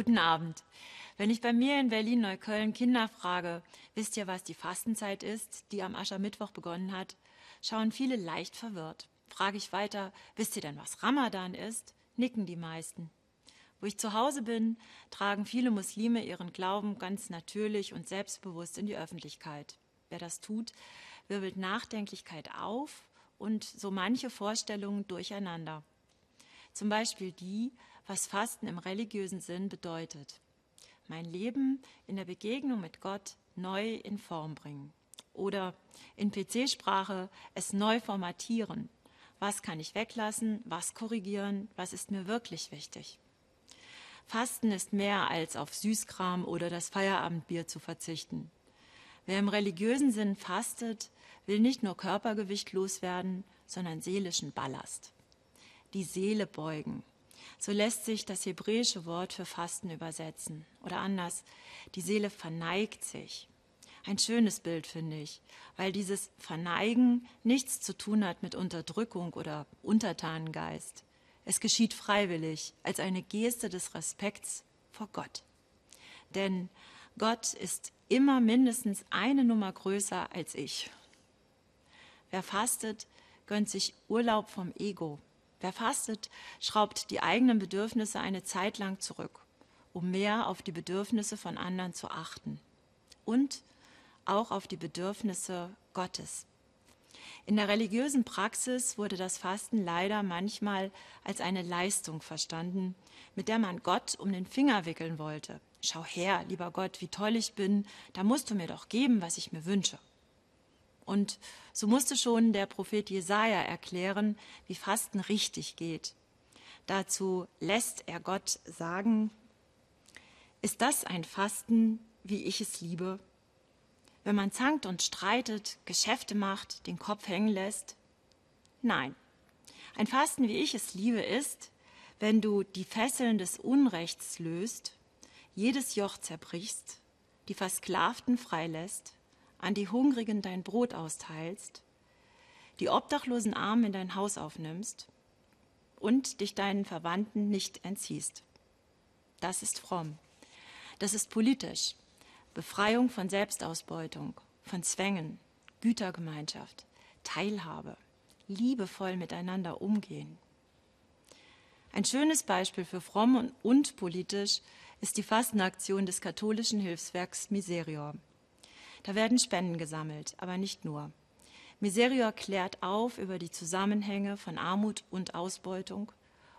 Guten Abend. Wenn ich bei mir in Berlin-Neukölln Kinder frage, wisst ihr, was die Fastenzeit ist, die am Aschermittwoch begonnen hat, schauen viele leicht verwirrt. Frage ich weiter, wisst ihr denn, was Ramadan ist, nicken die meisten. Wo ich zu Hause bin, tragen viele Muslime ihren Glauben ganz natürlich und selbstbewusst in die Öffentlichkeit. Wer das tut, wirbelt Nachdenklichkeit auf und so manche Vorstellungen durcheinander. Zum Beispiel die, was Fasten im religiösen Sinn bedeutet. Mein Leben in der Begegnung mit Gott neu in Form bringen. Oder in PC-Sprache es neu formatieren. Was kann ich weglassen? Was korrigieren? Was ist mir wirklich wichtig? Fasten ist mehr als auf Süßkram oder das Feierabendbier zu verzichten. Wer im religiösen Sinn fastet, will nicht nur Körpergewicht loswerden, sondern seelischen Ballast die Seele beugen. So lässt sich das hebräische Wort für Fasten übersetzen. Oder anders, die Seele verneigt sich. Ein schönes Bild, finde ich, weil dieses Verneigen nichts zu tun hat mit Unterdrückung oder Untertanengeist. Es geschieht freiwillig, als eine Geste des Respekts vor Gott. Denn Gott ist immer mindestens eine Nummer größer als ich. Wer fastet, gönnt sich Urlaub vom Ego Wer fastet, schraubt die eigenen Bedürfnisse eine Zeit lang zurück, um mehr auf die Bedürfnisse von anderen zu achten und auch auf die Bedürfnisse Gottes. In der religiösen Praxis wurde das Fasten leider manchmal als eine Leistung verstanden, mit der man Gott um den Finger wickeln wollte. Schau her, lieber Gott, wie toll ich bin, da musst du mir doch geben, was ich mir wünsche. Und so musste schon der Prophet Jesaja erklären, wie Fasten richtig geht. Dazu lässt er Gott sagen, ist das ein Fasten, wie ich es liebe? Wenn man zankt und streitet, Geschäfte macht, den Kopf hängen lässt? Nein. Ein Fasten, wie ich es liebe, ist, wenn du die Fesseln des Unrechts löst, jedes Joch zerbrichst, die Versklavten freilässt, an die Hungrigen dein Brot austeilst, die obdachlosen Armen in dein Haus aufnimmst und dich deinen Verwandten nicht entziehst. Das ist fromm. Das ist politisch. Befreiung von Selbstausbeutung, von Zwängen, Gütergemeinschaft, Teilhabe, liebevoll miteinander umgehen. Ein schönes Beispiel für fromm und, politisch ist die Fastenaktion des katholischen Hilfswerks Miserior. Da werden Spenden gesammelt, aber nicht nur. Miserior klärt auf über die Zusammenhänge von Armut und Ausbeutung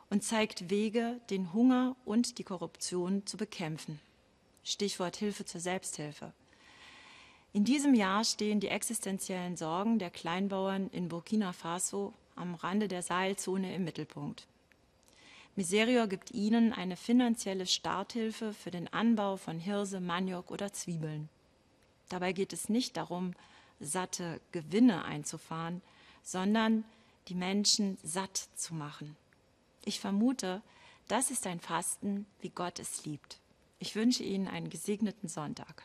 und zeigt Wege, den Hunger und die Korruption zu bekämpfen. Stichwort Hilfe zur Selbsthilfe. In diesem Jahr stehen die existenziellen Sorgen der Kleinbauern in Burkina Faso am Rande der Sahelzone im Mittelpunkt. Miserior gibt ihnen eine finanzielle Starthilfe für den Anbau von Hirse, Maniok oder Zwiebeln. Dabei geht es nicht darum, satte Gewinne einzufahren, sondern die Menschen satt zu machen. Ich vermute, das ist ein Fasten, wie Gott es liebt. Ich wünsche Ihnen einen gesegneten Sonntag.